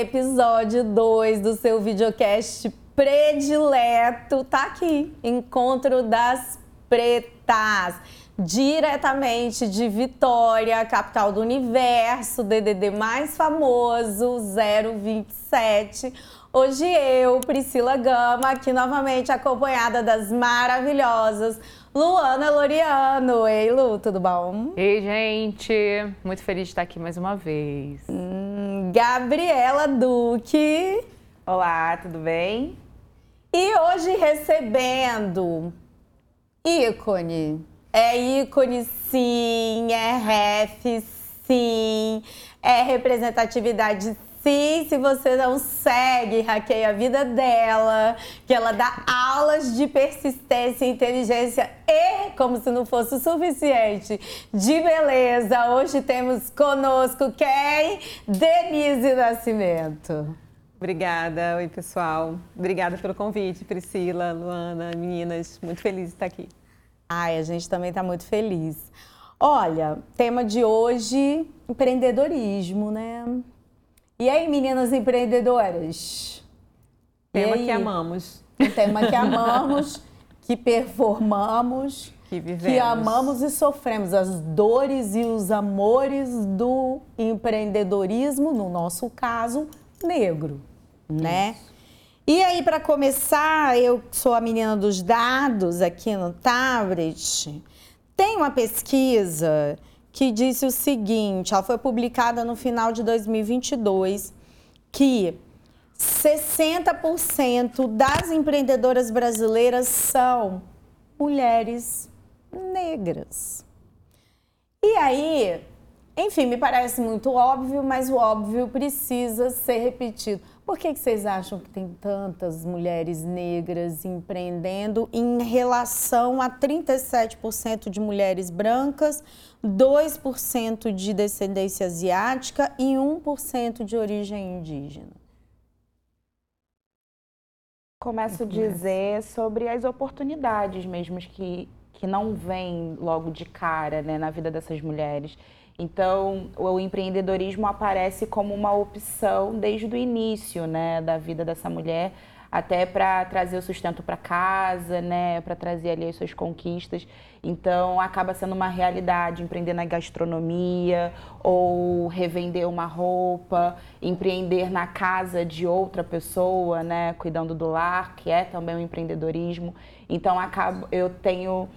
episódio 2 do seu videocast predileto. Tá aqui, Encontro das Pretas. Diretamente de Vitória, capital do universo, DDD mais famoso, 027. Hoje eu, Priscila Gama, aqui novamente acompanhada das maravilhosas Luana Loriano. Ei, Lu, tudo bom? Ei, gente. Muito feliz de estar aqui mais uma vez. Hum, Gabriela Duque. Olá, tudo bem? E hoje recebendo ícone. É ícone sim, é ref sim, é representatividade Sim, se você não segue, hackeia a vida dela, que ela dá aulas de persistência, inteligência e, como se não fosse o suficiente, de beleza. Hoje temos conosco quem? Denise Nascimento. Obrigada, oi pessoal. Obrigada pelo convite, Priscila, Luana, meninas. Muito feliz de estar aqui. Ai, a gente também está muito feliz. Olha, tema de hoje: empreendedorismo, né? E aí, meninas empreendedoras? Tema que amamos. Um tema que amamos, que performamos, que, vivemos. que amamos e sofremos as dores e os amores do empreendedorismo, no nosso caso, negro, né? Isso. E aí, para começar, eu sou a menina dos dados aqui no tablet. Tem uma pesquisa que disse o seguinte: ela foi publicada no final de 2022, que 60% das empreendedoras brasileiras são mulheres negras. E aí, enfim, me parece muito óbvio, mas o óbvio precisa ser repetido. Por que, que vocês acham que tem tantas mulheres negras empreendendo em relação a 37% de mulheres brancas, 2% de descendência asiática e 1% de origem indígena? Começo a dizer sobre as oportunidades mesmo que, que não vêm logo de cara né, na vida dessas mulheres. Então, o empreendedorismo aparece como uma opção desde o início, né, da vida dessa mulher, até para trazer o sustento para casa, né, para trazer ali as suas conquistas. Então, acaba sendo uma realidade empreender na gastronomia ou revender uma roupa, empreender na casa de outra pessoa, né, cuidando do lar, que é também um empreendedorismo. Então, acabo, eu tenho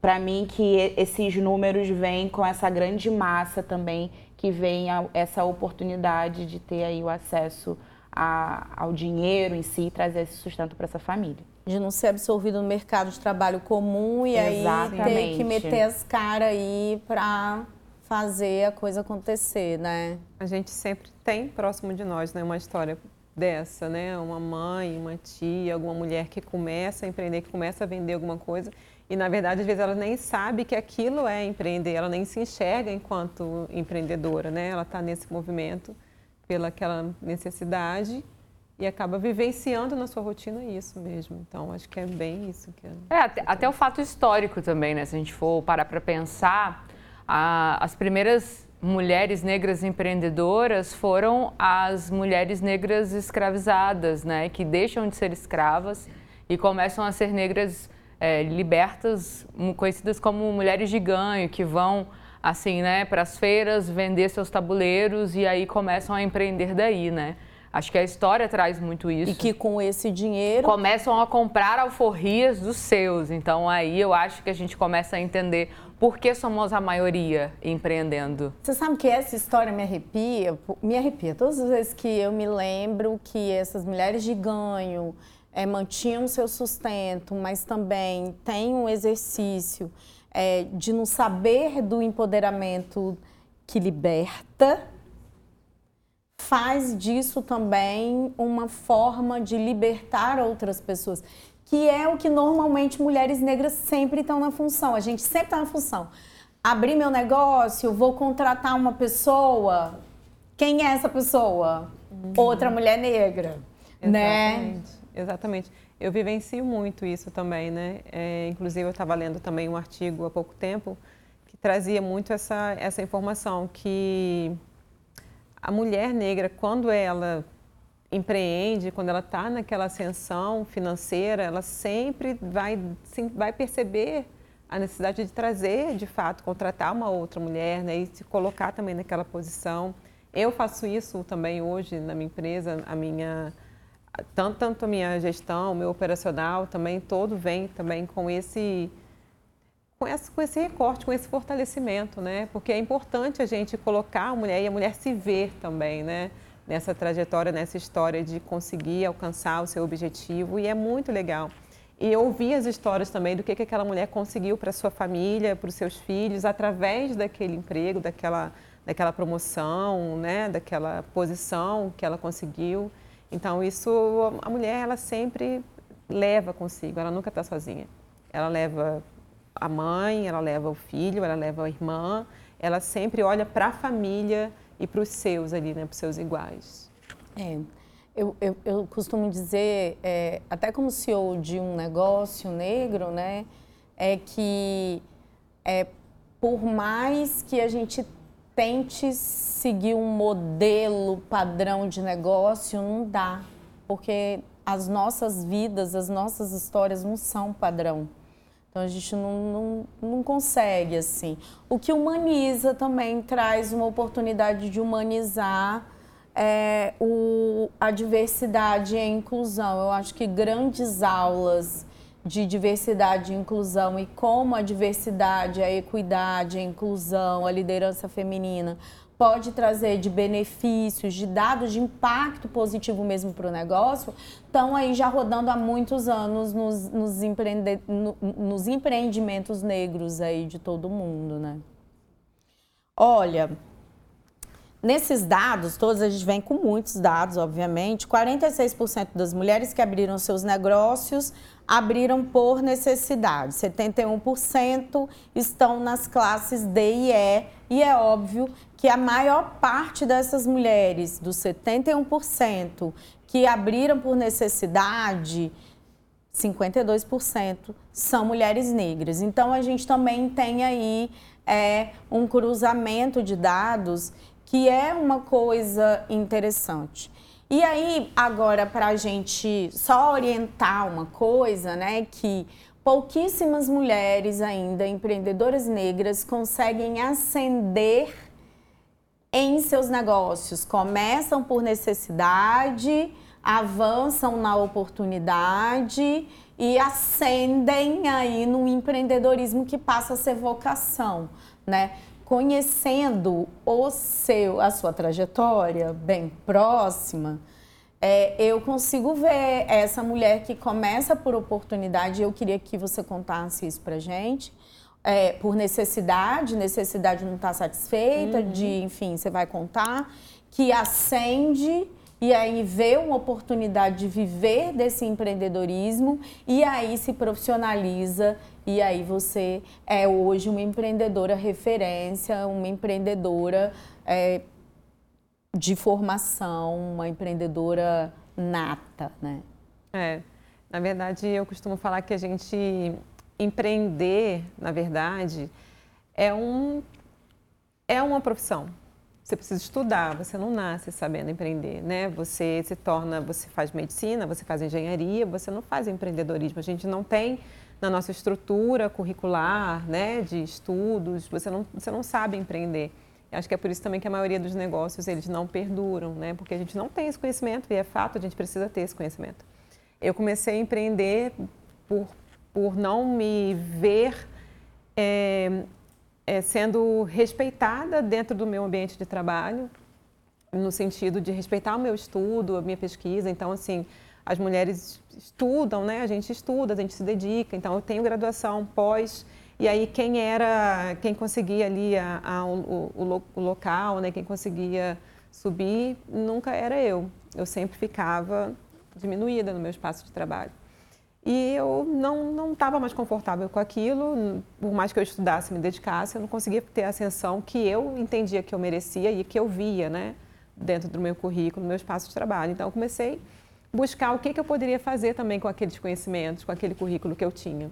para mim que esses números vêm com essa grande massa também que vem a, essa oportunidade de ter aí o acesso a, ao dinheiro em si e trazer esse sustento para essa família. De não ser absorvido no mercado de trabalho comum e Exatamente. aí ter que meter as caras aí para fazer a coisa acontecer, né? A gente sempre tem próximo de nós, né, uma história dessa, né? Uma mãe, uma tia, alguma mulher que começa a empreender, que começa a vender alguma coisa e, na verdade, às vezes ela nem sabe que aquilo é empreender, ela nem se enxerga enquanto empreendedora, né? Ela está nesse movimento pela aquela necessidade e acaba vivenciando na sua rotina isso mesmo. Então, acho que é bem isso que é. é até, até, o fato histórico também, né? Se a gente for parar para pensar, a, as primeiras mulheres negras empreendedoras foram as mulheres negras escravizadas, né? Que deixam de ser escravas e começam a ser negras é, libertas, conhecidas como mulheres de ganho, que vão assim, né, para as feiras vender seus tabuleiros e aí começam a empreender daí, né? Acho que a história traz muito isso. E que com esse dinheiro começam a comprar alforrias dos seus. Então aí eu acho que a gente começa a entender por que somos a maioria empreendendo. Você sabe que essa história me arrepia, me arrepia todas as vezes que eu me lembro que essas mulheres de ganho é, mantinham seu sustento, mas também tem um exercício é, de não saber do empoderamento que liberta, faz disso também uma forma de libertar outras pessoas, que é o que normalmente mulheres negras sempre estão na função. A gente sempre está na função. Abrir meu negócio, vou contratar uma pessoa. Quem é essa pessoa? Uhum. Outra mulher negra, né? Exatamente. né? Exatamente. Eu vivencio muito isso também, né? É, inclusive, eu estava lendo também um artigo há pouco tempo que trazia muito essa, essa informação, que a mulher negra, quando ela empreende, quando ela está naquela ascensão financeira, ela sempre vai, sim, vai perceber a necessidade de trazer, de fato, contratar uma outra mulher né, e se colocar também naquela posição. Eu faço isso também hoje na minha empresa, a minha tanto, tanto a minha gestão, o meu operacional também todo vem também com esse com esse, com esse recorte, com esse fortalecimento, né? Porque é importante a gente colocar a mulher e a mulher se ver também, né? Nessa trajetória, nessa história de conseguir alcançar o seu objetivo e é muito legal. E ouvir as histórias também do que, que aquela mulher conseguiu para sua família, para os seus filhos, através daquele emprego, daquela, daquela promoção, né? Daquela posição que ela conseguiu. Então isso, a mulher ela sempre leva consigo, ela nunca está sozinha. Ela leva a mãe, ela leva o filho, ela leva a irmã, ela sempre olha para a família e para os seus ali, né, para os seus iguais. É, eu, eu, eu costumo dizer, é, até como CEO de um negócio negro, né, é que é, por mais que a gente tente seguir um modelo padrão de negócio, não dá, porque as nossas vidas, as nossas histórias não são padrão. Então a gente não, não, não consegue assim. O que humaniza também traz uma oportunidade de humanizar é, o, a diversidade e a inclusão. Eu acho que grandes aulas de diversidade e inclusão e como a diversidade, a equidade, a inclusão, a liderança feminina pode trazer de benefícios, de dados de impacto positivo mesmo para o negócio, estão aí já rodando há muitos anos nos, nos, empreende, no, nos empreendimentos negros aí de todo mundo, né? Olha, nesses dados, todos a gente vem com muitos dados, obviamente, 46% das mulheres que abriram seus negócios abriram por necessidade, 71% estão nas classes D e E, e é óbvio que a maior parte dessas mulheres, dos 71% que abriram por necessidade, 52% são mulheres negras. Então a gente também tem aí é, um cruzamento de dados que é uma coisa interessante. E aí, agora, para a gente só orientar uma coisa, né, que pouquíssimas mulheres ainda, empreendedoras negras, conseguem ascender em seus negócios. Começam por necessidade, avançam na oportunidade e ascendem aí no empreendedorismo que passa a ser vocação, né? Conhecendo o seu, a sua trajetória bem próxima, é, eu consigo ver essa mulher que começa por oportunidade. Eu queria que você contasse isso pra gente é, por necessidade, necessidade não está satisfeita, uhum. de, enfim, você vai contar, que acende e aí vê uma oportunidade de viver desse empreendedorismo e aí se profissionaliza e aí você é hoje uma empreendedora referência, uma empreendedora é, de formação, uma empreendedora nata, né? É, na verdade eu costumo falar que a gente empreender, na verdade, é, um, é uma profissão. Você precisa estudar, você não nasce sabendo empreender, né? Você se torna, você faz medicina, você faz engenharia, você não faz empreendedorismo. A gente não tem na nossa estrutura curricular, né, de estudos, você não, você não sabe empreender. Eu acho que é por isso também que a maioria dos negócios eles não perduram, né? Porque a gente não tem esse conhecimento e é fato, a gente precisa ter esse conhecimento. Eu comecei a empreender por por não me ver é, é, sendo respeitada dentro do meu ambiente de trabalho, no sentido de respeitar o meu estudo, a minha pesquisa. Então, assim, as mulheres estudam, né? A gente estuda, a gente se dedica. Então, eu tenho graduação pós. E aí, quem era, quem conseguia ali a, a, o, o, o local, né? Quem conseguia subir, nunca era eu. Eu sempre ficava diminuída no meu espaço de trabalho. E eu não estava mais confortável com aquilo, por mais que eu estudasse, me dedicasse, eu não conseguia ter a ascensão que eu entendia que eu merecia e que eu via, né, dentro do meu currículo, no meu espaço de trabalho. Então, eu comecei buscar o que, que eu poderia fazer também com aqueles conhecimentos, com aquele currículo que eu tinha.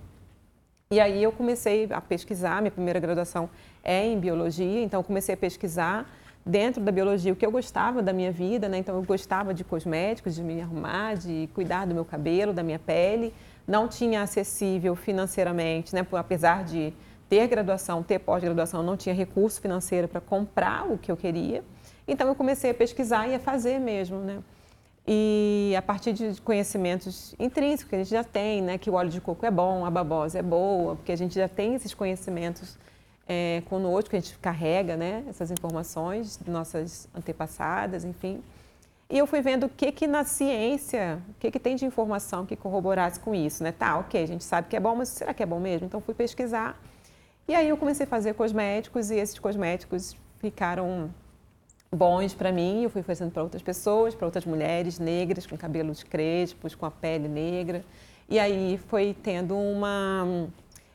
E aí eu comecei a pesquisar, minha primeira graduação é em biologia, então comecei a pesquisar dentro da biologia o que eu gostava da minha vida, né? Então eu gostava de cosméticos, de me arrumar, de cuidar do meu cabelo, da minha pele. Não tinha acessível financeiramente, né? Apesar de ter graduação, ter pós-graduação, não tinha recurso financeiro para comprar o que eu queria. Então eu comecei a pesquisar e a fazer mesmo, né? E a partir de conhecimentos intrínsecos que a gente já tem, né? Que o óleo de coco é bom, a babosa é boa, porque a gente já tem esses conhecimentos é, conosco, que a gente carrega, né? Essas informações de nossas antepassadas, enfim. E eu fui vendo o que que na ciência, o que que tem de informação que corroborasse com isso, né? Tá, ok, a gente sabe que é bom, mas será que é bom mesmo? Então fui pesquisar. E aí eu comecei a fazer cosméticos e esses cosméticos ficaram bons para mim. Eu fui fazendo para outras pessoas, para outras mulheres negras com cabelos crespos, com a pele negra. E aí foi tendo uma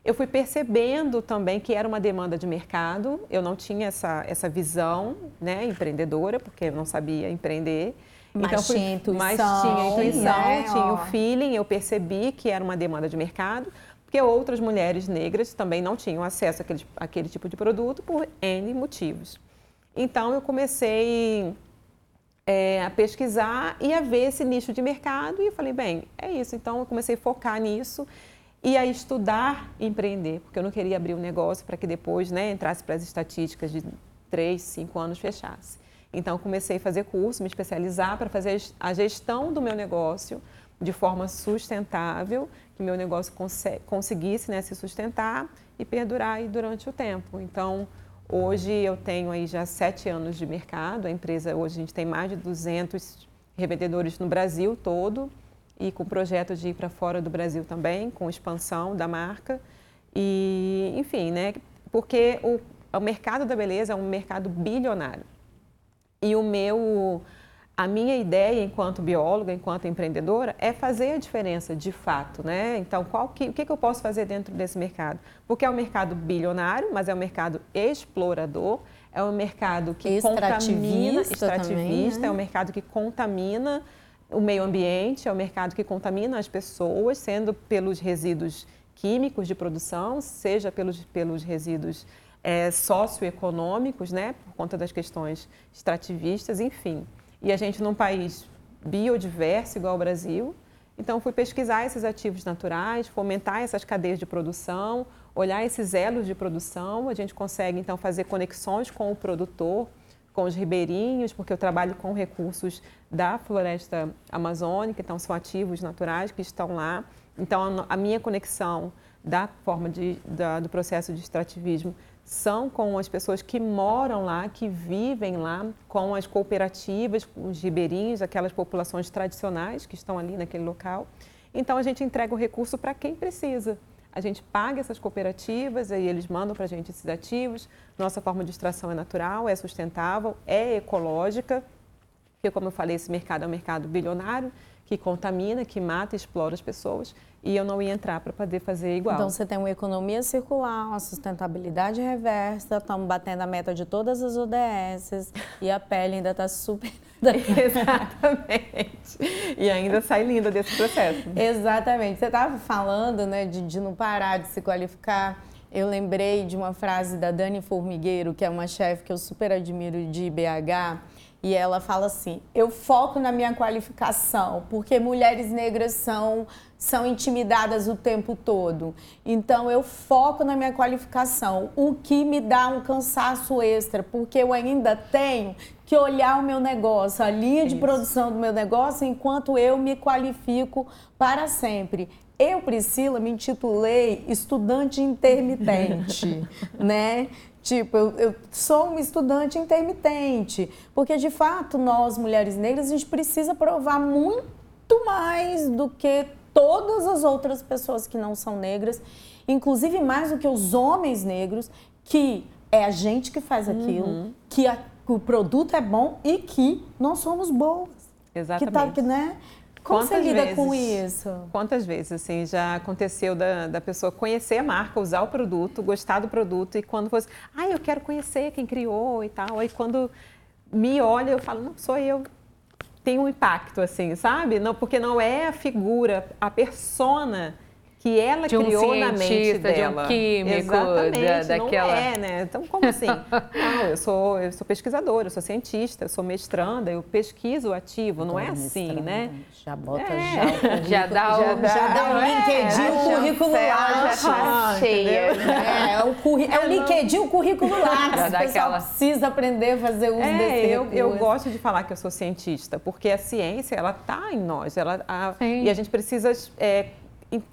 eu fui percebendo também que era uma demanda de mercado. Eu não tinha essa, essa visão né, empreendedora, porque eu não sabia empreender. Mas então, fui, tinha intuição. Mas tinha intuição, né? tinha o feeling. Eu percebi que era uma demanda de mercado, porque outras mulheres negras também não tinham acesso àquele, àquele tipo de produto por N motivos. Então, eu comecei é, a pesquisar e a ver esse nicho de mercado e falei, bem, é isso. Então, eu comecei a focar nisso e a estudar empreender, porque eu não queria abrir um negócio para que depois né, entrasse para as estatísticas de três, cinco anos fechasse. Então, comecei a fazer curso, me especializar para fazer a gestão do meu negócio de forma sustentável, que meu negócio conse- conseguisse né, se sustentar e perdurar durante o tempo. Então, hoje eu tenho aí já sete anos de mercado, a empresa hoje a gente tem mais de 200 revendedores no Brasil todo e com projeto de ir para fora do Brasil também, com expansão da marca. E, enfim, né? Porque o, o mercado da beleza é um mercado bilionário. E o meu, a minha ideia enquanto bióloga, enquanto empreendedora, é fazer a diferença de fato, né? Então, qual que, o que, que eu posso fazer dentro desse mercado? Porque é um mercado bilionário, mas é um mercado explorador, é um mercado que contamina, Extrativista também, né? é um mercado que contamina o meio ambiente, é um mercado que contamina as pessoas, sendo pelos resíduos químicos de produção, seja pelos, pelos resíduos é, socioeconômicos, né, por conta das questões extrativistas, enfim. E a gente num país biodiverso igual ao Brasil, então fui pesquisar esses ativos naturais, fomentar essas cadeias de produção, olhar esses elos de produção, a gente consegue então fazer conexões com o produtor, com os ribeirinhos, porque eu trabalho com recursos da floresta amazônica, então são ativos naturais que estão lá. Então a minha conexão da forma de, da, do processo de extrativismo são com as pessoas que moram lá, que vivem lá, com as cooperativas, os ribeirinhos, aquelas populações tradicionais que estão ali naquele local. Então a gente entrega o recurso para quem precisa. A gente paga essas cooperativas, aí eles mandam para a gente esses ativos. Nossa forma de extração é natural, é sustentável, é ecológica, porque, como eu falei, esse mercado é um mercado bilionário que contamina, que mata, explora as pessoas. E eu não ia entrar para poder fazer igual. Então você tem uma economia circular, uma sustentabilidade reversa, estamos batendo a meta de todas as ODSs e a pele ainda está super. Exatamente. E ainda sai linda desse processo. Exatamente. Você estava falando né, de, de não parar de se qualificar. Eu lembrei de uma frase da Dani Formigueiro, que é uma chefe que eu super admiro de BH, e ela fala assim: Eu foco na minha qualificação, porque mulheres negras são, são intimidadas o tempo todo. Então, eu foco na minha qualificação, o que me dá um cansaço extra, porque eu ainda tenho que olhar o meu negócio, a linha de Isso. produção do meu negócio, enquanto eu me qualifico para sempre. Eu, Priscila, me intitulei estudante intermitente, né? Tipo, eu, eu sou uma estudante intermitente, porque de fato nós, mulheres negras, a gente precisa provar muito mais do que todas as outras pessoas que não são negras, inclusive mais do que os homens negros, que é a gente que faz aquilo, que a- o produto é bom e que nós somos boas. Exatamente. Que tá, que, né? Como você Quantas lida com vezes? isso? Quantas vezes, assim, já aconteceu da, da pessoa conhecer a marca, usar o produto, gostar do produto e quando fosse, ah, eu quero conhecer quem criou e tal. Aí quando me olha, eu falo, não, sou eu. Tem um impacto, assim, sabe? Não, porque não é a figura, a persona que ela de um criou na mente dela. De um químico, Exatamente, da, daquela... não é, né? Então, como assim? não, eu sou, eu sou pesquisadora, eu sou cientista, eu sou mestranda, eu pesquiso ativo, não é assim, né? Já bota É. já o currículo. Já dá o- já dá, já dá o é, LinkedIn, a o currículo lá. já tá cheia. É, é o, curri... é o LinkedIn, o currículo lá. O pessoal aquela- precisa aprender a fazer uso desse É, eu, eu recurso. gosto de falar que eu sou cientista, porque a ciência, ela está em nós, ela, a- e a gente precisa é,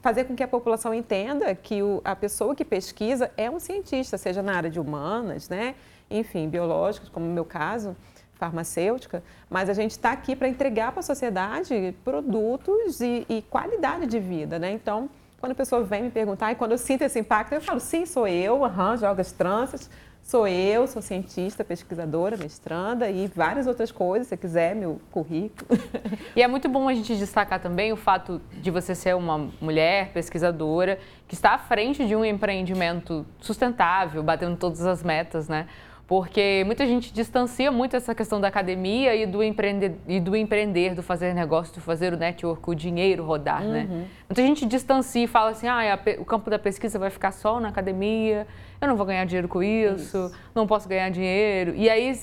fazer com que a população entenda que o- a pessoa que pesquisa é um cientista, seja na área de humanas, né? enfim, biológicos, como no meu caso, farmacêutica, mas a gente está aqui para entregar para a sociedade produtos e, e qualidade de vida, né? Então, quando a pessoa vem me perguntar, e quando eu sinto esse impacto, eu falo, sim, sou eu, aham, jogo as tranças, sou eu, sou cientista, pesquisadora, mestranda e várias outras coisas, se quiser, meu currículo. E é muito bom a gente destacar também o fato de você ser uma mulher pesquisadora que está à frente de um empreendimento sustentável, batendo todas as metas, né? Porque muita gente distancia muito essa questão da academia e do, empreender, e do empreender, do fazer negócio, do fazer o network, o dinheiro rodar, né? Muita gente distancia e fala assim, ah, o campo da pesquisa vai ficar só na academia, eu não vou ganhar dinheiro com isso, não posso ganhar dinheiro. E aí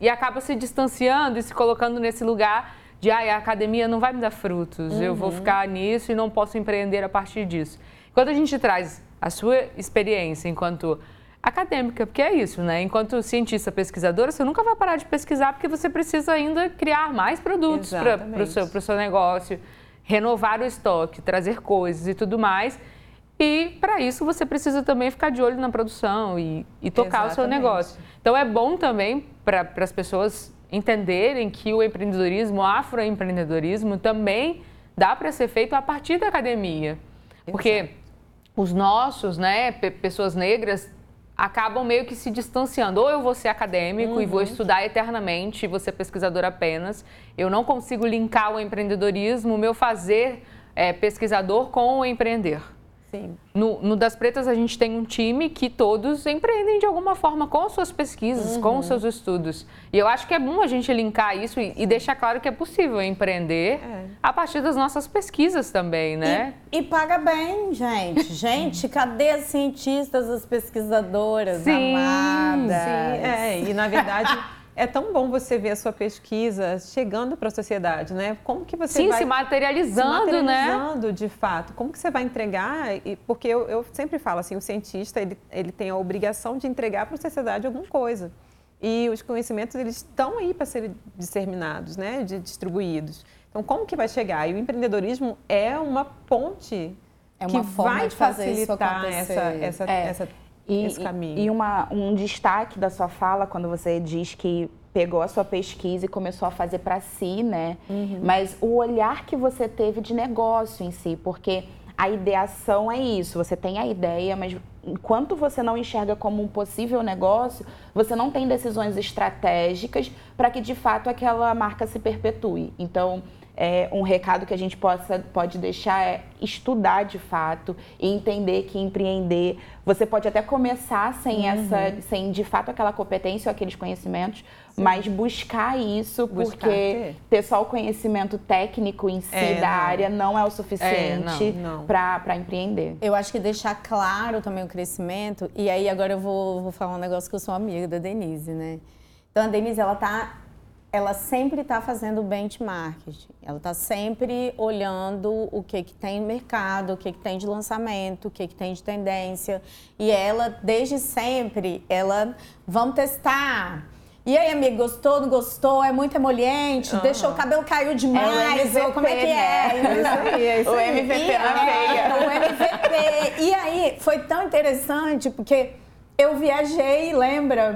e acaba se distanciando e se colocando nesse lugar de ah, a academia não vai me dar frutos, eu vou ficar nisso e não posso empreender a partir disso. Quando a gente traz a sua experiência enquanto acadêmica, porque é isso, né? Enquanto cientista pesquisadora, você nunca vai parar de pesquisar porque você precisa ainda criar mais produtos para o Exatamente. seu, pro seu negócio, renovar o estoque, trazer coisas e tudo mais. E para isso você precisa também ficar de olho na produção e, e tocar o seu Exatamente. negócio. Então é bom também para as pessoas entenderem que o empreendedorismo, o afroempreendedorismo também dá para ser feito a partir da academia. Porque os nossos, né, pe- pessoas negras, acabam meio que se distanciando. Ou eu vou ser acadêmico e vou estudar eternamente, vou ser pesquisador apenas. Eu não consigo linkar o empreendedorismo, o meu fazer é, pesquisador com o empreender. Sim. No, no Das Pretas, a gente tem um time que todos empreendem de alguma forma com as suas pesquisas, com os seus estudos. E eu acho que é bom a gente linkar isso e, e deixar claro que é possível empreender É. a partir das nossas pesquisas também, né? E, e paga bem, gente. Gente, cadê as cientistas, as pesquisadoras Sim, amadas? Sim, é, e na verdade é tão bom você ver a sua pesquisa chegando para a sociedade, né? Como que você Sim, vai se materializando, se né? materializando, de fato. Como que você vai entregar? E, porque eu, eu sempre falo assim, o cientista ele, ele tem a obrigação de entregar para a sociedade alguma coisa. E os conhecimentos eles estão aí para serem disseminados, né? De, distribuídos. Então, como que vai chegar? E o empreendedorismo é uma ponte É uma que vai facilitar essa, essa, É. essa, E, esse caminho. e uma, um destaque da sua fala, quando você diz que pegou a sua pesquisa e começou a fazer para si, né? Mas o olhar que você teve de negócio em si, porque a ideação é isso, você tem a ideia, mas enquanto você não enxerga como um possível negócio, você não tem decisões estratégicas para que de fato aquela marca se perpetue. Então, é, um recado que a gente possa, pode deixar é estudar de fato e entender que empreender, você pode até começar sem Uhum. essa, sem de fato aquela competência ou aqueles conhecimentos, mas buscar isso, Buscar porque ter. ter. só o conhecimento técnico em si É, da não. área não é o suficiente não. para empreender. Eu acho que deixar claro também o crescimento. E aí agora eu vou, vou falar um negócio que eu sou amiga da Denise, né? Então a Denise, ela tá. Ela sempre está fazendo benchmarking. Ela está sempre olhando o que, que tem no mercado, o que, que tem de lançamento, o que, que tem de tendência. E ela, desde sempre, ela. Vamos testar. E aí, amigo, gostou, não gostou? É muito emoliente? Deixou o cabelo caiu demais? É o ou como é que é? MVP, né? Isso aí, é isso O aí. MVP E- na veia. é, o MVP. E aí, foi tão interessante, porque eu viajei, lembra?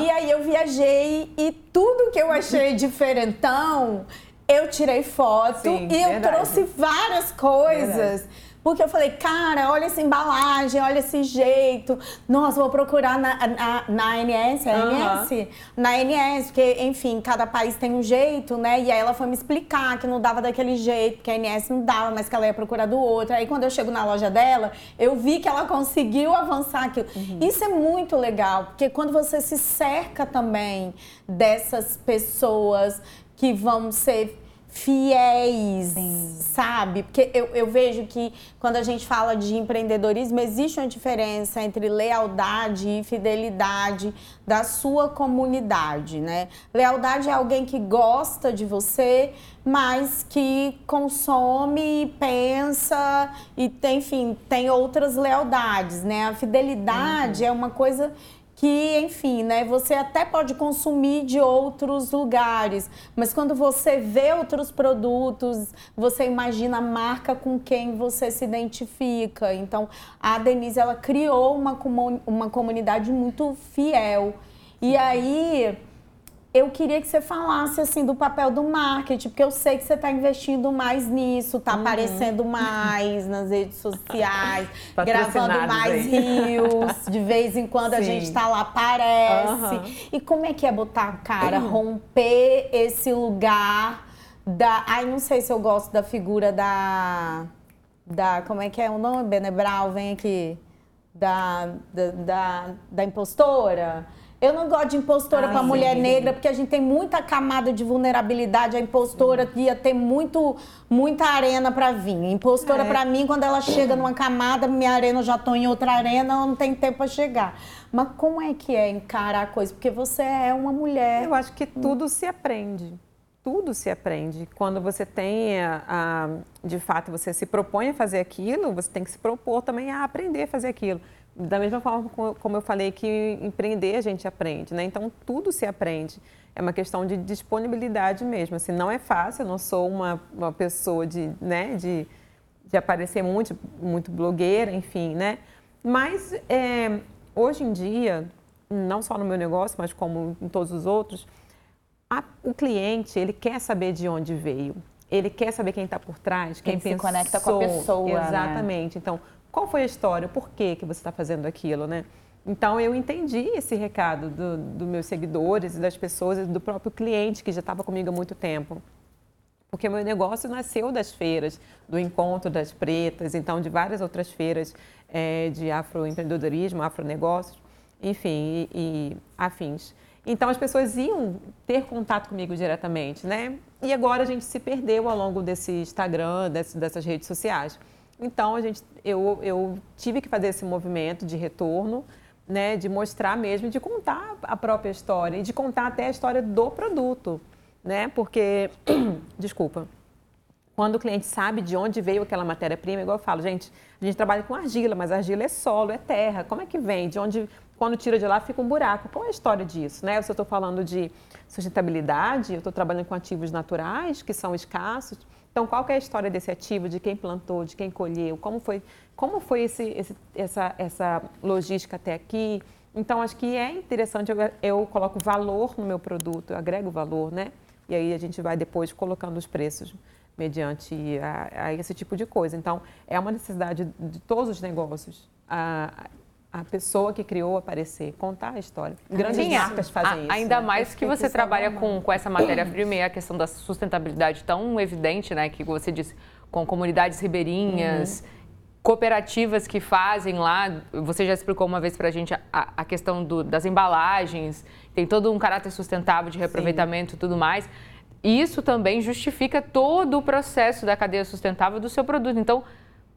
E aí eu viajei e tudo que eu achei diferentão, eu tirei foto Sim, e eu verdade. trouxe várias coisas. Porque eu falei, cara, olha essa embalagem, olha esse jeito. Nossa, vou procurar na, na, na ANS, é. ANS? Na ANS, porque, enfim, cada país tem um jeito, né? E aí ela foi me explicar que não dava daquele jeito, que a ANS não dava, mas que ela ia procurar do outro. Aí quando eu chego na loja dela, eu vi que ela conseguiu avançar aquilo. Isso é muito legal, porque quando você se cerca também dessas pessoas que vão ser fiéis, Sim. sabe? Porque eu, eu vejo que quando a gente fala de empreendedorismo, existe uma diferença entre lealdade e fidelidade da sua comunidade, né? Lealdade é alguém que gosta de você, mas que consome, pensa e, tem, enfim, tem outras lealdades, né? A fidelidade uhum. é uma coisa que, enfim, né, você até pode consumir de outros lugares, mas quando você vê outros produtos, você imagina a marca com quem você se identifica. Então, a Denise ela criou uma, uma comunidade muito fiel. E aí, eu queria que você falasse assim do papel do marketing, porque eu sei que você está investindo mais nisso, está uhum. aparecendo mais nas redes sociais, gravando mais rios, de vez em quando Sim. a gente está lá, aparece. Uhum. E como é que é botar a cara, uhum. romper esse lugar da. Ai, não sei se eu gosto da figura da. Da. Como é que é o nome? Benebral, vem aqui. Da, da, da, da impostora eu não gosto de impostora para mulher negra, porque a gente tem muita camada de vulnerabilidade. A impostora sim. ia ter muito, muita arena para vir. Impostora, é. para mim, quando ela chega numa camada, minha arena já estou em outra arena, eu não tenho tempo para chegar. Mas como é que é encarar a coisa? Porque você é uma mulher. Eu acho que tudo se aprende. Tudo se aprende. Quando você tem, a, a, de fato, você se propõe a fazer aquilo, você tem que se propor também a aprender a fazer aquilo da mesma forma como eu falei que empreender a gente aprende, né? Então tudo se aprende. É uma questão de disponibilidade mesmo. Assim, não é fácil. Eu não sou uma, uma pessoa de, né, de, de aparecer muito, muito blogueira, enfim, né? Mas é, hoje em dia, não só no meu negócio, mas como em todos os outros, a, o cliente ele quer saber de onde veio. Ele quer saber quem está por trás, quem, pensou. se conecta com a pessoa. Né? Exatamente. Né? Então, qual foi a história, por que, que você está fazendo aquilo, né? Então eu entendi esse recado dos do meus seguidores e das pessoas e do próprio cliente que já estava comigo há muito tempo. Porque meu negócio nasceu das feiras, do encontro das pretas, então de várias outras feiras é, de afroempreendedorismo, afronegócios, enfim, e, e afins. Então as pessoas iam ter contato comigo diretamente, né? E agora a gente se perdeu ao longo desse Instagram, desse, dessas redes sociais. Então, a gente, eu, eu tive que fazer esse movimento de retorno, né, de mostrar mesmo, de contar a própria história e de contar até a história do produto, né? Porque, desculpa, quando o cliente sabe de onde veio aquela matéria-prima, igual eu falo, gente, a gente trabalha com argila, mas argila é solo, é terra. Como é que vem? De onde, quando tira de lá, fica um buraco. Qual é a história disso, né? Se eu estou falando de sustentabilidade, eu estou trabalhando com ativos naturais que são escassos. Então, qual é a história desse ativo, de quem plantou, de quem colheu, como foi, como foi esse, esse, essa, essa logística até aqui? Então, acho que é interessante, eu, eu coloco valor no meu produto, eu agrego valor, né? E aí a gente vai depois colocando os preços mediante a, a esse tipo de coisa. Então, é uma necessidade de todos os negócios. A, a pessoa que criou aparecer, contar a história. Grandes Sim, marcas fazem a, isso. Ainda né? mais que você trabalha com, com essa matéria-prima e a questão da sustentabilidade tão evidente, né? Que você disse, com comunidades ribeirinhas, uhum. cooperativas que fazem lá. Você já explicou uma vez para a gente a, questão do, das embalagens, tem todo um caráter sustentável de reaproveitamento e tudo mais. Isso também justifica todo o processo da cadeia sustentável do seu produto. Então,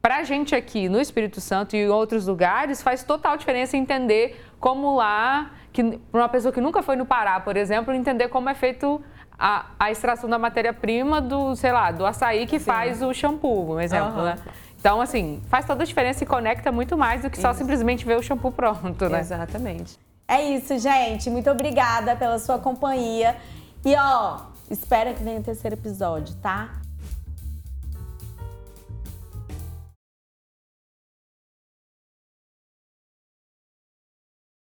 para a gente aqui no Espírito Santo e em outros lugares, faz total diferença entender como lá, para uma pessoa que nunca foi no Pará, por exemplo, entender como é feito a, a extração da matéria-prima do, sei lá, do açaí que Sim. faz o shampoo, um exemplo, uhum. né? Então, assim, faz toda a diferença e conecta muito mais do que só simplesmente ver o shampoo pronto, né? Exatamente. É isso, gente. Muito obrigada pela sua companhia. E, ó, espera que venha o terceiro episódio, tá?